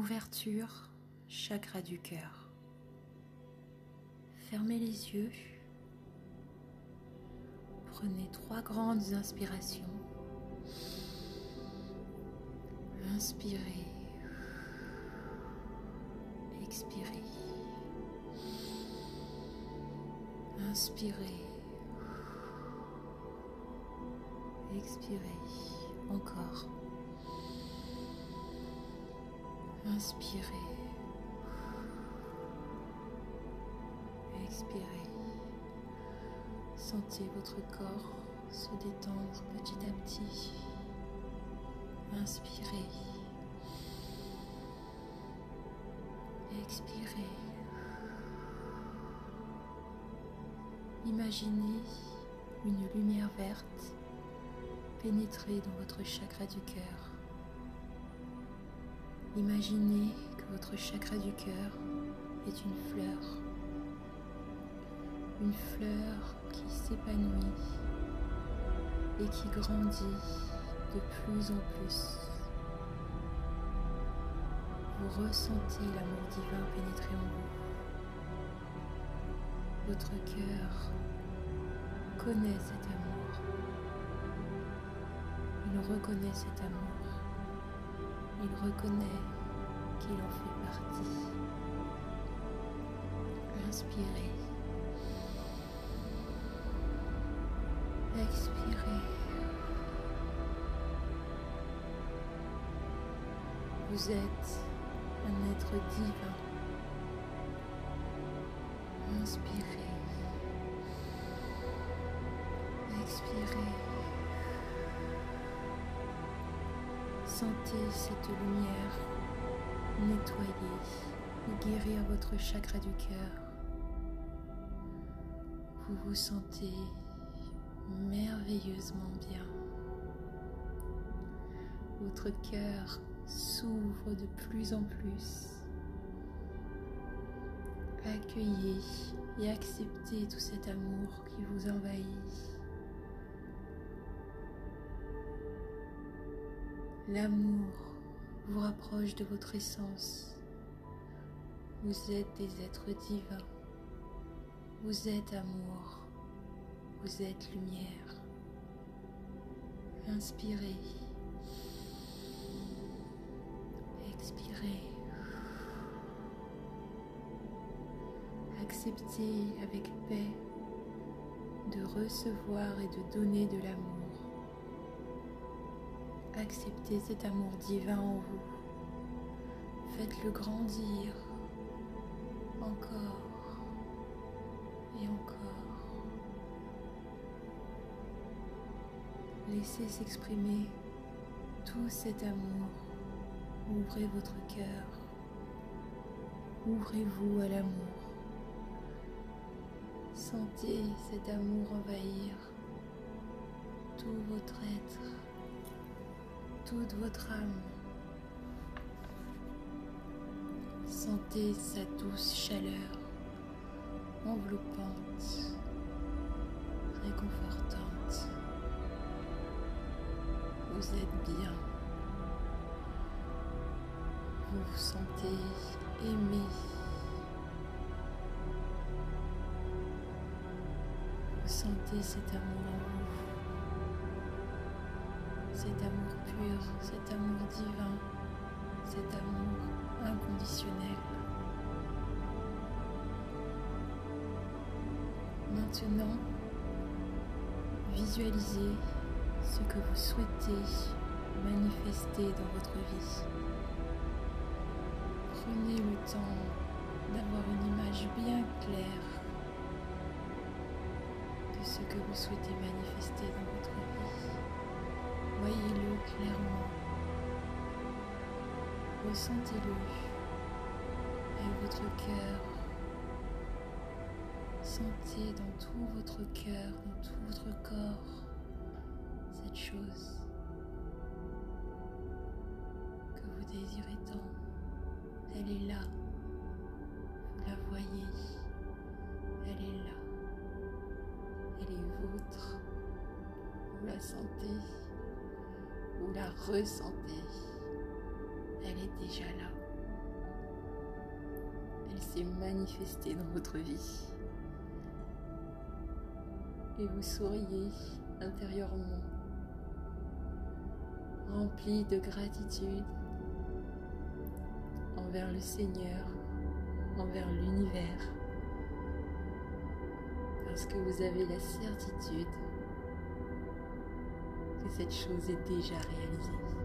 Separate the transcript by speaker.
Speaker 1: Ouverture, chakra du cœur. Fermez les yeux. Prenez trois grandes inspirations. Inspirez. Expirez. Inspirez. Expirez. Encore. Inspirez. Expirez. Sentez votre corps se détendre petit à petit. Inspirez. Expirez. Imaginez une lumière verte pénétrer dans votre chakra du cœur. Imaginez que votre chakra du cœur est une fleur. Une fleur qui s'épanouit et qui grandit de plus en plus. Vous ressentez l'amour divin pénétrer en vous. Votre cœur connaît cet amour. Il reconnaît cet amour. Il reconnaît qu'il en fait partie. Inspirez. Expirez. Vous êtes un être divin. Inspirez. Expirez. Sentez cette lumière nettoyer et guérir votre chakra du cœur. Vous vous sentez merveilleusement bien. Votre cœur s'ouvre de plus en plus. Accueillez et acceptez tout cet amour qui vous envahit. L'amour vous rapproche de votre essence. Vous êtes des êtres divins. Vous êtes amour. Vous êtes lumière. Inspirez. Expirez. Acceptez avec paix de recevoir et de donner de l'amour. Acceptez cet amour divin en vous. Faites-le grandir encore et encore. Laissez s'exprimer tout cet amour. Ouvrez votre cœur. Ouvrez-vous à l'amour. Sentez cet amour envahir tout votre être toute votre âme. Sentez sa douce chaleur enveloppante, réconfortante. Vous êtes bien. Vous sentez aimé. Vous sentez cet amour cet amour pur, cet amour divin, cet amour inconditionnel. Maintenant, visualisez ce que vous souhaitez manifester dans votre vie. Prenez le temps d'avoir une image bien claire de ce que vous souhaitez manifester dans votre vie. Voyez-le clairement. Ressentez-le avec votre cœur. Sentez dans tout votre cœur, dans tout votre corps, cette chose que vous désirez tant. Elle est là. Vous la voyez. Elle est là. Elle est vôtre. Vous la sentez vous la ressentez. Elle est déjà là. laissez manifester dans votre vie. Et vous souriez intérieurement, rempli de gratitude envers le Seigneur, envers l'univers, parce que vous avez la certitude cette chose est déjà réalisée.